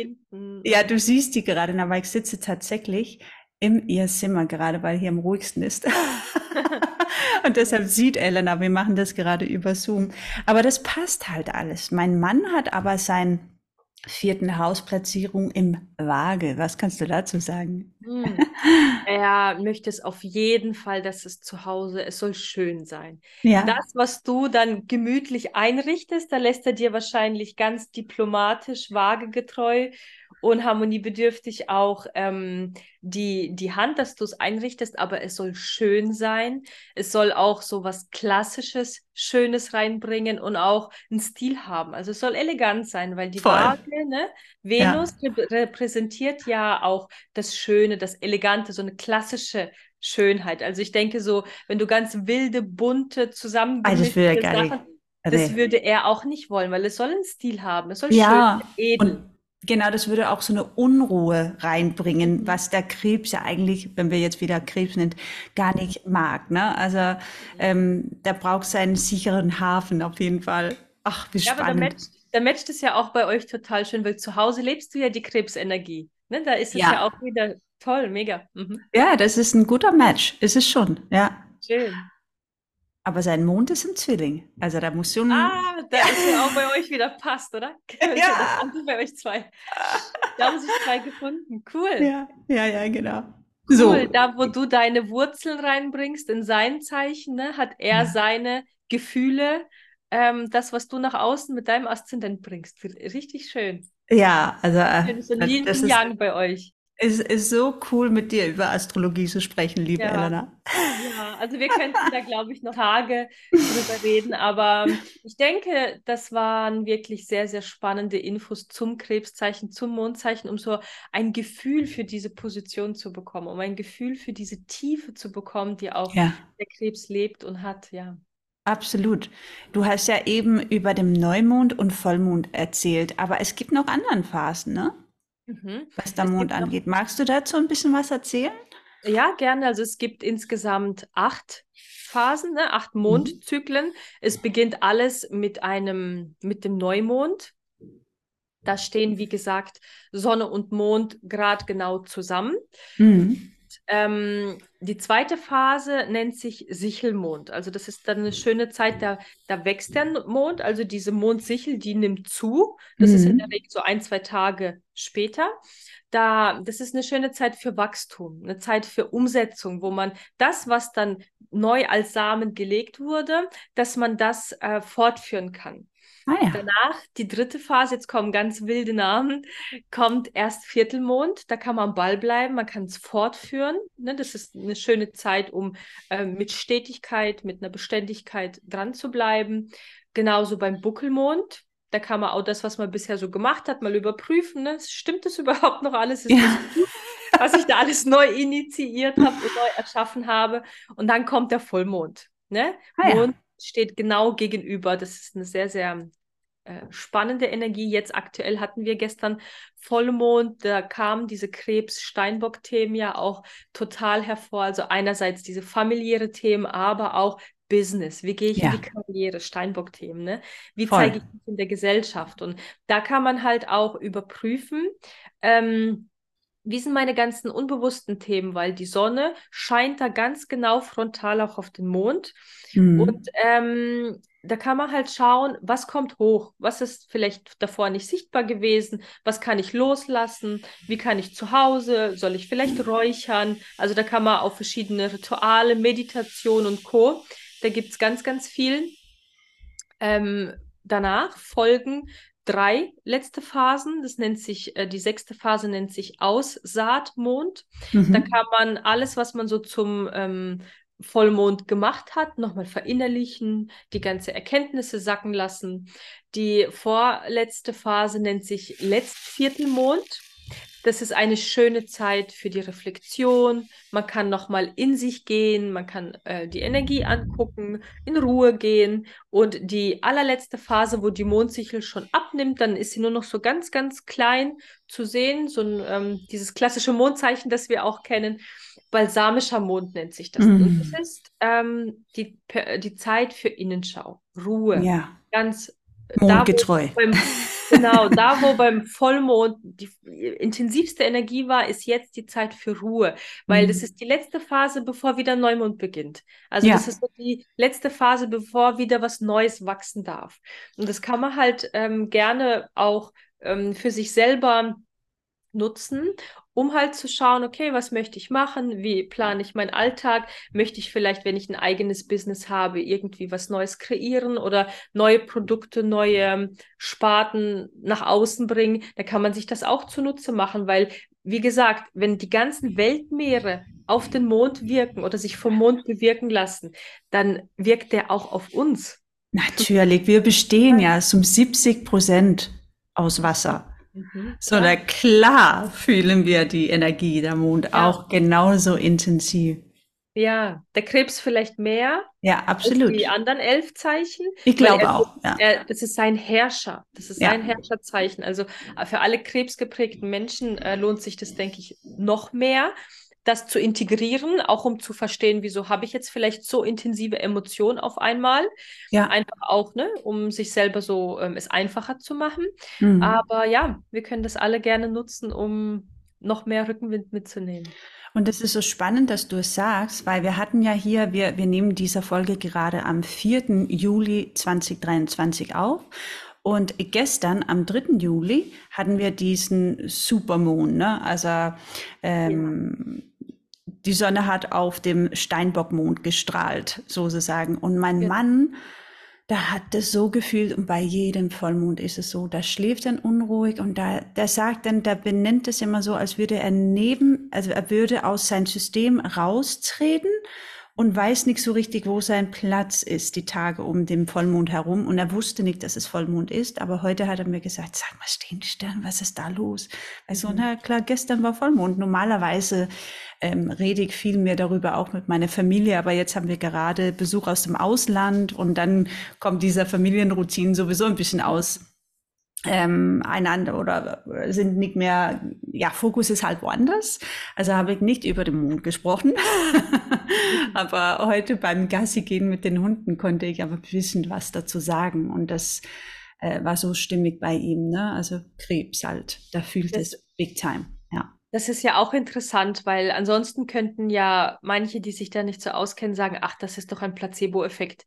Ja, du siehst die gerade, aber ich sitze tatsächlich in ihr Zimmer gerade, weil hier am ruhigsten ist. Und deshalb sieht Elena, wir machen das gerade über Zoom. Aber das passt halt alles. Mein Mann hat aber seinen vierten Hausplatzierung im Waage. Was kannst du dazu sagen? Hm. Er möchte es auf jeden Fall, dass es zu Hause, es soll schön sein. Ja, Das, was du dann gemütlich einrichtest, da lässt er dir wahrscheinlich ganz diplomatisch, waagegetreu und harmoniebedürftig auch ähm, die, die Hand, dass du es einrichtest, aber es soll schön sein. Es soll auch so was Klassisches, Schönes reinbringen und auch einen Stil haben. Also es soll elegant sein, weil die. Waage, ne? Venus rep- repräsentiert ja auch das Schöne, das Elegante, so eine klassische Schönheit. Also ich denke so, wenn du ganz wilde, bunte, Ah, das zusammengemischte nicht. Sachen, das Nee. würde er auch nicht wollen, weil es soll einen Stil haben. Es soll Ja, schön, edel. Und genau, das würde auch so eine Unruhe reinbringen, Mhm. was der Krebs ja eigentlich, wenn wir jetzt wieder Krebs nennen, gar nicht mag. Ne? Also ähm, da braucht es einen sicheren Hafen auf jeden Fall. Ach, wie Ja, aber da spannend. matcht, da matcht es ja auch bei euch total schön, weil zu Hause lebst du ja die Krebsenergie. Ne? Da ist es Ja. ja auch wieder toll, mega. Mhm. Ja, das ist ein guter Match. Ist es schon. Ja. Schön. Aber sein Mond ist im Zwilling. Also da muss schon. Ah, da ist ja auch bei euch wieder passt, oder? Ja. Das bei euch zwei. Da haben sich zwei gefunden. Cool. Ja, ja, ja, genau. Cool. So. Da, wo du deine Wurzeln reinbringst in sein Zeichen, ne, hat er Ja. seine Gefühle, ähm, das, was du nach außen mit deinem Aszendent bringst. Richtig schön. Ja, also Schön, so äh, das und ist, bei euch. Ist, ist so cool, mit dir über Astrologie zu sprechen, liebe Ja. Elena. Ja, also wir könnten da, glaube ich, noch Tage drüber reden, aber ich denke, das waren wirklich sehr, sehr spannende Infos zum Krebszeichen, zum Mondzeichen, um so ein Gefühl für diese Position zu bekommen, um ein Gefühl für diese Tiefe zu bekommen, die auch Ja, der Krebs lebt und hat, ja. absolut. Du hast ja eben über den Neumond und Vollmond erzählt, aber es gibt noch anderen Phasen, ne? Mhm. Was der Mond angeht. Magst du dazu ein bisschen was erzählen? Ja, gerne. Also es gibt insgesamt acht Phasen, ne? acht Mhm. Mondzyklen. Es beginnt alles mit einem, mit dem Neumond. Da stehen, wie gesagt, Sonne und Mond gerade genau zusammen. Mhm. Ähm, die zweite Phase nennt sich Sichelmond. Also das ist dann eine schöne Zeit, da, da wächst der Mond, also diese Mondsichel, die nimmt zu. Das ist in der Mhm. Regel so ein, zwei Tage später. Da, das ist eine schöne Zeit für Wachstum, eine Zeit für Umsetzung, wo man das, was dann neu als Samen gelegt wurde, dass man das äh, fortführen kann. Ah ja. Danach, die dritte Phase, jetzt kommen ganz wilde Namen, kommt erst Viertelmond, da kann man am Ball bleiben, man kann es fortführen. Ne? Das ist eine schöne Zeit, um äh, mit Stetigkeit, mit einer Beständigkeit dran zu bleiben. Genauso beim Buckelmond, da kann man auch das, was man bisher so gemacht hat, mal überprüfen. Ne? Stimmt das überhaupt noch alles? Ist Ja. gut, was ich da alles neu initiiert habe und neu erschaffen habe? Und dann kommt der Vollmond. Ne? Ah ja. Mond steht genau gegenüber. Das ist eine sehr, sehr äh, spannende Energie. Jetzt aktuell hatten wir gestern Vollmond, da kamen diese Krebs-Steinbock-Themen ja auch total hervor. Also einerseits diese familiäre Themen, aber auch Business. Wie gehe ich Ja. in die Karriere? Steinbock-Themen, ne? Wie Voll. zeige ich mich in der Gesellschaft? Und da kann man halt auch überprüfen, ähm, wie sind meine ganzen unbewussten Themen, weil die Sonne scheint da ganz genau frontal auch auf den Mond. Mhm. Und ähm, da kann man halt schauen, was kommt hoch, was ist vielleicht davor nicht sichtbar gewesen, was kann ich loslassen, wie kann ich zu Hause, soll ich vielleicht räuchern. Also da kann man auf verschiedene Rituale, Meditation und Co. Da gibt es ganz, ganz viel. Ähm, danach folgen drei letzte Phasen. Das nennt sich, äh, die sechste Phase nennt sich Aussaatmond. Da Mhm. kann man alles, was man so zum ähm, Vollmond gemacht hat, nochmal verinnerlichen, die ganze Erkenntnisse sacken lassen. Die vorletzte Phase nennt sich Letztviertelmond. Das ist eine schöne Zeit für die Reflexion. Man kann nochmal in sich gehen, man kann äh, die Energie angucken, in Ruhe gehen. Und die allerletzte Phase, wo die Mondsichel schon abnimmt, dann ist sie nur noch so ganz, ganz klein zu sehen. So ein, ähm, dieses klassische Mondzeichen, das wir auch kennen. Balsamischer Mond nennt sich das. Und Mhm. das ist ähm, die, die Zeit für Innenschau, Ruhe. Ja, Ganz äh, da, mondgetreu. beim, genau, da wo beim Vollmond die intensivste Energie war, ist jetzt die Zeit für Ruhe, weil das Mhm. ist die letzte Phase, bevor wieder Neumond beginnt. Also Ja. das ist so die letzte Phase, bevor wieder was Neues wachsen darf. Und das kann man halt ähm, gerne auch ähm, für sich selber nutzen, um halt zu schauen, okay, was möchte ich machen? Wie plane ich meinen Alltag? Möchte ich vielleicht, wenn ich ein eigenes Business habe, irgendwie was Neues kreieren oder neue Produkte, neue ähm, Sparten nach außen bringen? Da kann man sich das auch zunutze machen, weil, wie gesagt, wenn die ganzen Weltmeere auf den Mond wirken oder sich vom Mond bewirken lassen, dann wirkt der auch auf uns. Natürlich, wir bestehen ja zum 70 Prozent aus Wasser. So, Ja. na klar fühlen wir die Energie der Mond Ja. auch genauso intensiv. Ja, der Krebs vielleicht mehr Ja, als absolut. die anderen elf Zeichen. Ich glaube auch, ja. Er, das ist sein Herrscher. Das ist Ja. sein Herrscherzeichen. Also äh, für alle krebsgeprägten Menschen äh, lohnt sich das, denke ich, noch mehr, das zu integrieren, auch um zu verstehen, wieso habe ich jetzt vielleicht so intensive Emotionen auf einmal. Ja. Einfach auch, ne, um sich selber so ähm, es einfacher zu machen. Mhm. Aber ja, wir können das alle gerne nutzen, um noch mehr Rückenwind mitzunehmen. Und es ist so spannend, dass du es sagst, weil wir hatten ja hier, wir, wir nehmen diese Folge gerade am 4. Juli 2023 auf. Und gestern, am 3. Juli, hatten wir diesen Supermoon. Ne? Also ähm, ja. Die Sonne hat auf dem Steinbockmond gestrahlt, sozusagen. Und mein ja. Mann da hat es so gefühlt und bei jedem Vollmond ist es so, da schläft dann unruhig und da, der sagt dann, der benennt es immer so, als würde er neben, also er würde aus seinem System raustreten und weiß nicht so richtig, wo sein Platz ist, die Tage um den Vollmond herum. Und er wusste nicht, dass es Vollmond ist. Aber heute hat er mir gesagt, sag mal, stehen die Sterne, was ist da los? Also, mhm. na klar, gestern war Vollmond. Normalerweise ähm, rede ich viel mehr darüber auch mit meiner Familie. Aber jetzt haben wir gerade Besuch aus dem Ausland und dann kommt dieser Familienroutine sowieso ein bisschen aus ähm, einander oder sind nicht mehr, ja, Fokus ist halt woanders. Also habe ich nicht über den Mond gesprochen. aber heute beim Gassi gehen mit den Hunden konnte ich aber wissen, was dazu sagen. Und das äh, war so stimmig bei ihm, ne? Also Krebs halt, da fühlt das, es big time, ja. Das ist ja auch interessant, weil ansonsten könnten ja manche, die sich da nicht so auskennen, sagen, ach, das ist doch ein Placebo-Effekt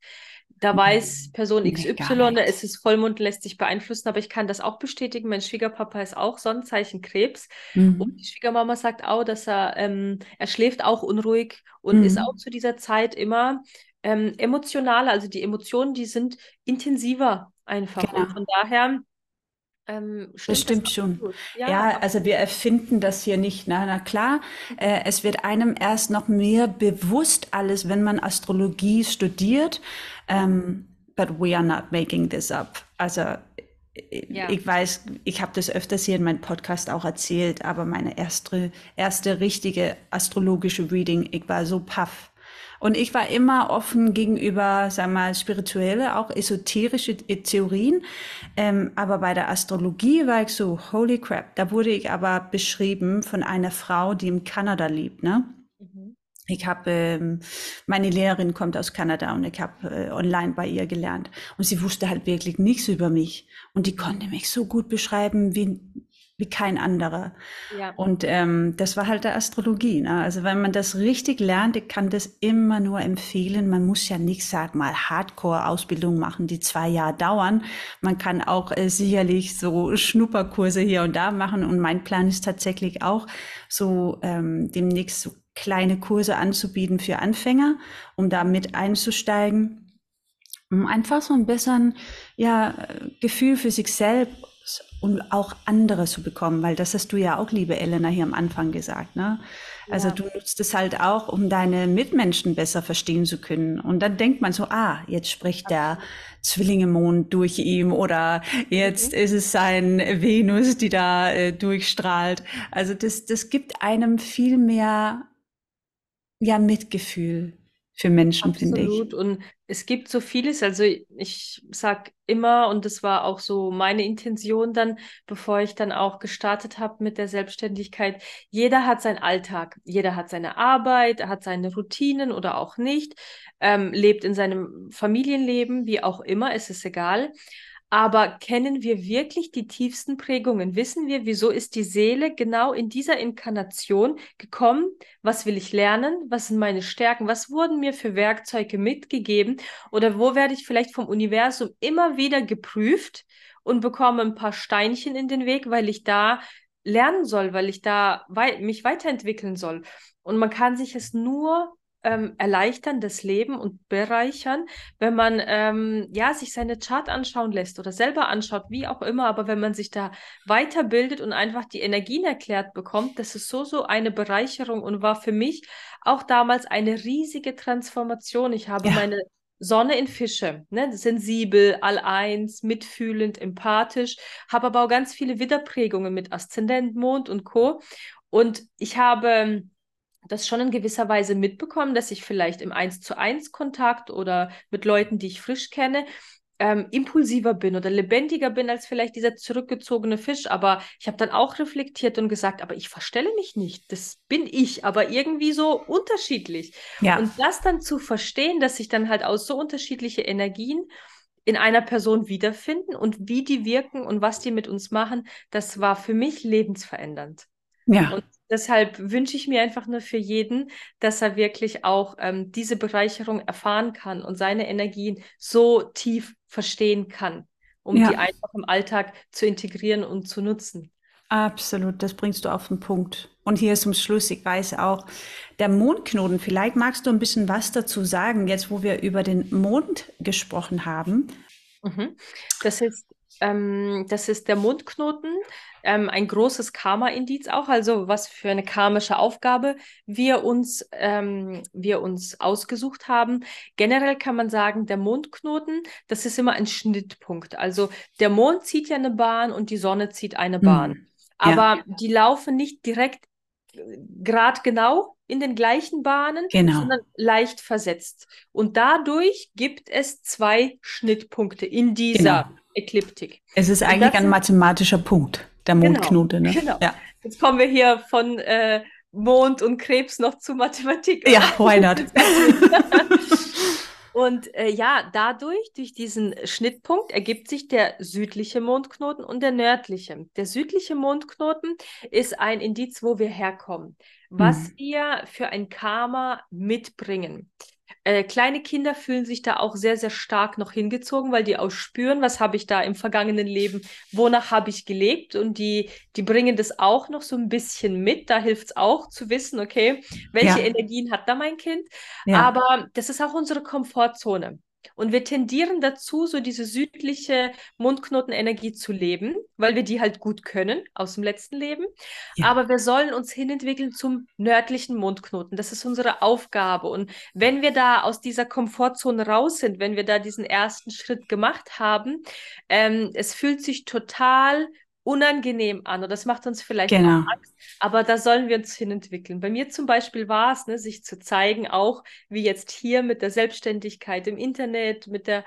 da weiß Person XY, da ist es Vollmond, lässt sich beeinflussen, aber ich kann das auch bestätigen. Mein Schwiegerpapa ist auch Sonnenzeichen Krebs. Mhm. Und die Schwiegermama sagt auch, dass er, ähm, er schläft auch unruhig und mhm. ist auch zu dieser Zeit immer ähm, emotionaler. Also die Emotionen, die sind intensiver einfach. Genau. Und von daher ähm, das stimmt das schon. Ja, ja, also wir erfinden das hier nicht. Na, na klar, äh, es wird einem erst noch mehr bewusst alles, wenn man Astrologie studiert. Ähm, but we are not making this up. Also ja. ich weiß, ich habe das öfters hier in meinem Podcast auch erzählt, aber meine erste, erste richtige astrologische Reading, ich war so paff und ich war immer offen gegenüber, sagen wir mal, spirituelle, auch esoterische Theorien. Ähm, aber bei der Astrologie war ich so, holy crap. Da wurde ich aber beschrieben von einer Frau, die in Kanada lebt, ne? Mhm. Ich habe, ähm, meine Lehrerin kommt aus Kanada und ich habe äh, online bei ihr gelernt. Und sie wusste halt wirklich nichts über mich. Und die konnte mich so gut beschreiben, wie, wie kein anderer. Ja. Und ähm, das war halt der Astrologie. Ne? Also wenn man das richtig lernt, ich kann das immer nur empfehlen. Man muss ja nicht, sag mal, Hardcore-Ausbildung machen, die zwei Jahre dauern. Man kann auch äh, sicherlich so Schnupperkurse hier und da machen. Und mein Plan ist tatsächlich auch, so ähm, demnächst so kleine Kurse anzubieten für Anfänger, um da mit einzusteigen, um einfach so ein besseren ja, Gefühl für sich selbst und auch andere zu bekommen, weil das hast du ja auch, liebe Elena, hier am Anfang gesagt. Ne? Also ja. du nutzt es halt auch, um deine Mitmenschen besser verstehen zu können. Und dann denkt man so, ah, jetzt spricht der Zwillinge-Mond durch ihm oder jetzt mhm. ist es sein Venus, die da äh, durchstrahlt. Also das, das gibt einem viel mehr ja, Mitgefühl für Menschen, finde ich. Absolut. Und es gibt so vieles. Also ich sage immer, und das war auch so meine Intention dann, bevor ich dann auch gestartet habe mit der Selbstständigkeit, jeder hat seinen Alltag, jeder hat seine Arbeit, hat seine Routinen oder auch nicht, ähm, lebt in seinem Familienleben, wie auch immer, es ist egal. Aber kennen wir wirklich die tiefsten Prägungen? Wissen wir, wieso ist die Seele genau in dieser Inkarnation gekommen? Was will ich lernen? Was sind meine Stärken? Was wurden mir für Werkzeuge mitgegeben? Oder wo werde ich vielleicht vom Universum immer wieder geprüft und bekomme ein paar Steinchen in den Weg, weil ich da lernen soll, weil ich da wei mich weiterentwickeln soll? Und man kann sich es nur ähm, erleichtern das Leben und bereichern, wenn man ähm, ja sich seine Chart anschauen lässt oder selber anschaut, wie auch immer, aber wenn man sich da weiterbildet und einfach die Energien erklärt bekommt, das ist so so eine Bereicherung und war für mich auch damals eine riesige Transformation. Ich habe ja. meine Sonne in Fische, ne? sensibel, all-eins, mitfühlend, empathisch, habe aber auch ganz viele Widerprägungen mit Aszendent, Mond und Co. Und ich habe das schon in gewisser Weise mitbekommen, dass ich vielleicht im 1 zu 1 Kontakt oder mit Leuten, die ich frisch kenne, ähm, impulsiver bin oder lebendiger bin als vielleicht dieser zurückgezogene Fisch. Aber ich habe dann auch reflektiert und gesagt, aber ich verstelle mich nicht. Das bin ich, aber irgendwie so unterschiedlich. Ja. Und das dann zu verstehen, dass sich dann halt aus so unterschiedliche Energien in einer Person wiederfinden und wie die wirken und was die mit uns machen, das war für mich lebensverändernd. Ja. Und deshalb wünsche ich mir einfach nur für jeden, dass er wirklich auch ähm, diese Bereicherung erfahren kann und seine Energien so tief verstehen kann, um ja. die einfach im Alltag zu integrieren und zu nutzen. Absolut, das bringst du auf den Punkt. Und hier zum Schluss, ich weiß auch, der Mondknoten, vielleicht magst du ein bisschen was dazu sagen, jetzt wo wir über den Mond gesprochen haben. Mhm. Das ist ähm, das ist der Mondknoten, ähm, ein großes Karma-Indiz auch, also was für eine karmische Aufgabe wir uns, ähm, wir uns ausgesucht haben. Generell kann man sagen, der Mondknoten, das ist immer ein Schnittpunkt. Also der Mond zieht ja eine Bahn und die Sonne zieht eine hm. Bahn. Mhm. Aber ja. die laufen nicht direkt grad genau in den gleichen Bahnen, genau. sondern leicht versetzt. Und dadurch gibt es zwei Schnittpunkte in dieser genau. Ekliptik. Es ist eigentlich ein mathematischer Punkt, der genau, Mondknote. Ne? Genau. Ja. Jetzt kommen wir hier von äh, Mond und Krebs noch zu Mathematik. Ja, why not? Und äh, ja, dadurch, durch diesen Schnittpunkt, ergibt sich der südliche Mondknoten und der nördliche. Der südliche Mondknoten ist ein Indiz, wo wir herkommen, was mhm. wir für ein Karma mitbringen. Äh, kleine Kinder fühlen sich da auch sehr, sehr stark noch hingezogen, weil die auch spüren, was habe ich da im vergangenen Leben, wonach habe ich gelebt und die, die bringen das auch noch so ein bisschen mit. Da hilft es auch zu wissen, okay, welche ja. Energien hat da mein Kind. Ja. Aber das ist auch unsere Komfortzone. Und wir tendieren dazu, so diese südliche Mundknotenenergie zu leben, weil wir die halt gut können aus dem letzten Leben. Ja. Aber wir sollen uns hinentwickeln zum nördlichen Mundknoten. Das ist unsere Aufgabe. Und wenn wir da aus dieser Komfortzone raus sind, wenn wir da diesen ersten Schritt gemacht haben, ähm, es fühlt sich total unangenehm an und das macht uns vielleicht genau. Angst, aber da sollen wir uns hinentwickeln. Bei mir zum Beispiel war es, ne, sich zu zeigen, auch wie jetzt hier mit der Selbstständigkeit im Internet, mit der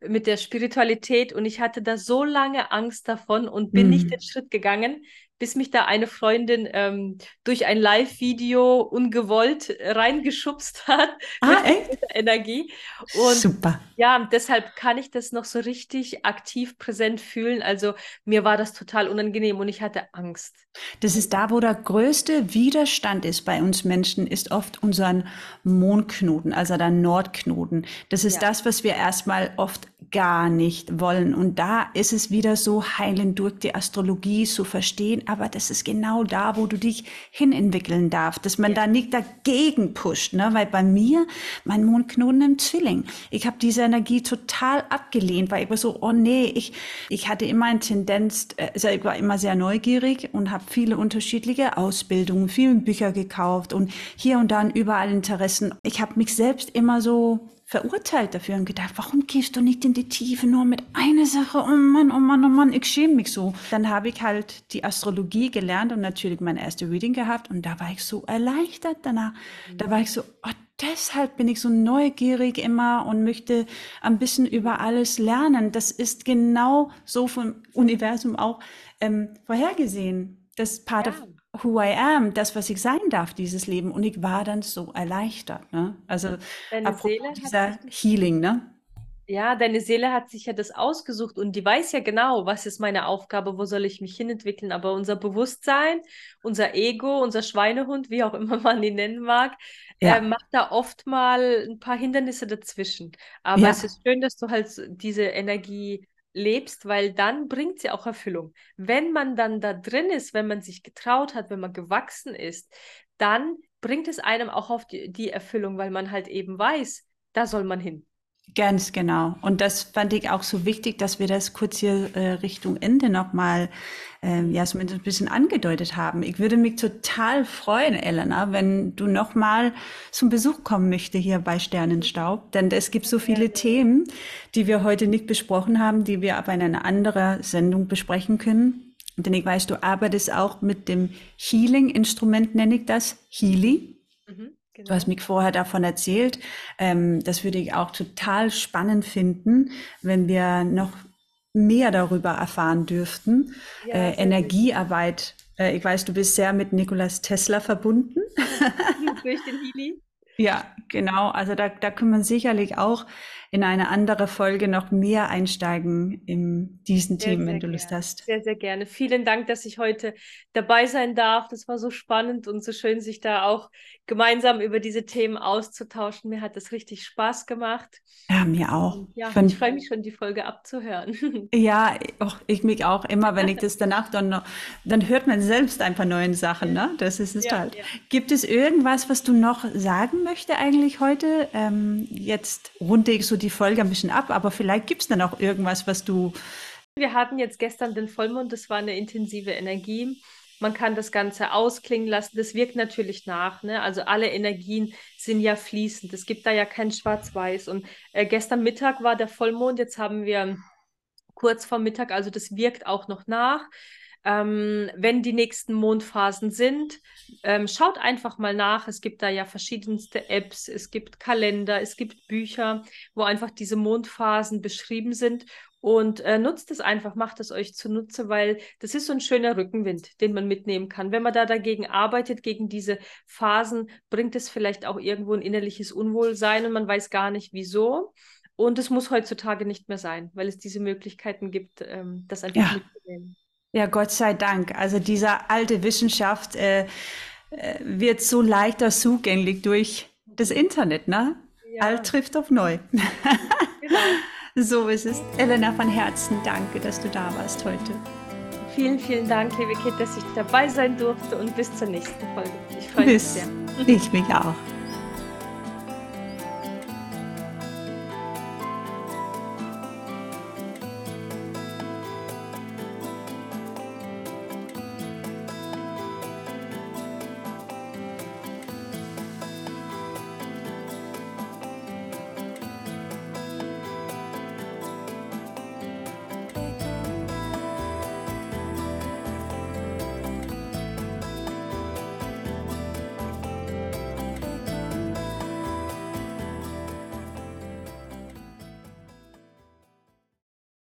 mit der Spiritualität und ich hatte da so lange Angst davon und bin mhm. nicht den Schritt gegangen, bis mich da eine Freundin ähm, durch ein Live-Video ungewollt reingeschubst hat ah, echt? Energie. Und Super. Ja, deshalb kann ich das noch so richtig aktiv präsent fühlen. Also mir war das total unangenehm und ich hatte Angst. Das ist da, wo der größte Widerstand ist bei uns Menschen, ist oft unser Mondknoten, also der Nordknoten. Das ist ja. das, was wir erstmal oft gar nicht wollen. Und da ist es wieder so heilend durch die Astrologie zu verstehen, aber das ist genau da, wo du dich hinentwickeln darfst, dass man ja. da nicht dagegen pusht, ne? weil bei mir, mein Mondknoten im Zwilling, ich habe diese Energie total abgelehnt, weil ich war so, oh nee, ich, ich hatte immer eine Tendenz, also ich war immer sehr neugierig und habe viele unterschiedliche Ausbildungen, viele Bücher gekauft und hier und da überall Interessen. Ich habe mich selbst immer so verurteilt dafür und gedacht, warum gehst du nicht in die Tiefe nur mit einer Sache? Oh Mann, oh Mann, oh Mann, ich schäme mich so. Dann habe ich halt die Astrologie gelernt und natürlich mein erste Reading gehabt und da war ich so erleichtert danach. Da war ich so, oh, deshalb bin ich so neugierig immer und möchte ein bisschen über alles lernen. Das ist genau so vom Universum auch ähm, vorhergesehen. Das Part ja. of who I am, das, was ich sein darf, dieses Leben. Und ich war dann so erleichtert. Ne? Also deine Seele dieser Healing, ne? Ja, deine Seele hat sich ja das ausgesucht und die weiß ja genau, was ist meine Aufgabe, wo soll ich mich hinentwickeln. Aber unser Bewusstsein, unser Ego, unser Schweinehund, wie auch immer man ihn nennen mag, ja. äh, macht da oft mal ein paar Hindernisse dazwischen. Aber ja. es ist schön, dass du halt diese Energie lebst, weil dann bringt sie auch Erfüllung. Wenn man dann da drin ist, wenn man sich getraut hat, wenn man gewachsen ist, dann bringt es einem auch auf die, die Erfüllung, weil man halt eben weiß, da soll man hin. Ganz genau. Und das fand ich auch so wichtig, dass wir das kurz hier äh, Richtung Ende nochmal, äh, ja, zumindest ein bisschen angedeutet haben. Ich würde mich total freuen, Elena, wenn du nochmal zum Besuch kommen möchte hier bei Sternenstaub. Denn es gibt so viele ja. Themen, die wir heute nicht besprochen haben, die wir aber in einer anderen Sendung besprechen können. Denn ich weiß, du arbeitest auch mit dem Healing-Instrument, nenne ich das, Healy. Mhm. Genau. Du hast mir vorher davon erzählt. Ähm, das würde ich auch total spannend finden, wenn wir noch mehr darüber erfahren dürften. Ja, äh, Energiearbeit. Äh, ich weiß, du bist sehr mit Nikolaus Tesla verbunden. Durch den Healy. Ja, genau. Also da, da können wir sicherlich auch in eine andere Folge noch mehr einsteigen in diesen sehr, Themen, wenn du gerne. Lust hast. Sehr, sehr gerne. Vielen Dank, dass ich heute dabei sein darf. Das war so spannend und so schön, sich da auch gemeinsam über diese Themen auszutauschen. Mir hat das richtig Spaß gemacht. Ja, mir auch. Und ja, Von, ich freue mich schon, die Folge abzuhören. Ja, ich mich auch. Immer wenn ich das danach dann noch, dann hört man selbst ein paar neue Sachen. Ne? Das ist es ja, halt. Ja. Gibt es irgendwas, was du noch sagen möchtest eigentlich heute? Ähm, jetzt runde ich so die Folge ein bisschen ab, aber vielleicht gibt es dann auch irgendwas, was du. Wir hatten jetzt gestern den Vollmond, das war eine intensive Energie. Man kann das Ganze ausklingen lassen. Das wirkt natürlich nach. Ne? Also alle Energien sind ja fließend. Es gibt da ja kein Schwarz-Weiß. Und äh, gestern Mittag war der Vollmond. Jetzt haben wir kurz vor Mittag. Also das wirkt auch noch nach ähm, wenn die nächsten Mondphasen sind. Ähm, schaut einfach mal nach. Es gibt da ja verschiedenste Apps, es gibt Kalender, es gibt Bücher, wo einfach diese Mondphasen beschrieben sind. Und äh, nutzt es einfach, macht es euch zunutze, weil das ist so ein schöner Rückenwind, den man mitnehmen kann. Wenn man da dagegen arbeitet, gegen diese Phasen, bringt es vielleicht auch irgendwo ein innerliches Unwohlsein und man weiß gar nicht wieso. Und es muss heutzutage nicht mehr sein, weil es diese Möglichkeiten gibt, ähm, das einfach ja. mitzunehmen. Ja, Gott sei Dank. Also diese alte Wissenschaft äh, äh, wird so leichter zugänglich durch das Internet, ne? Ja. Alt trifft auf neu. Genau. so ist es. Elena, von Herzen danke, dass du da warst heute. Vielen, vielen Dank, liebe Kit, dass ich dabei sein durfte und bis zur nächsten Folge. Ich freue mich sehr. Ich mich auch.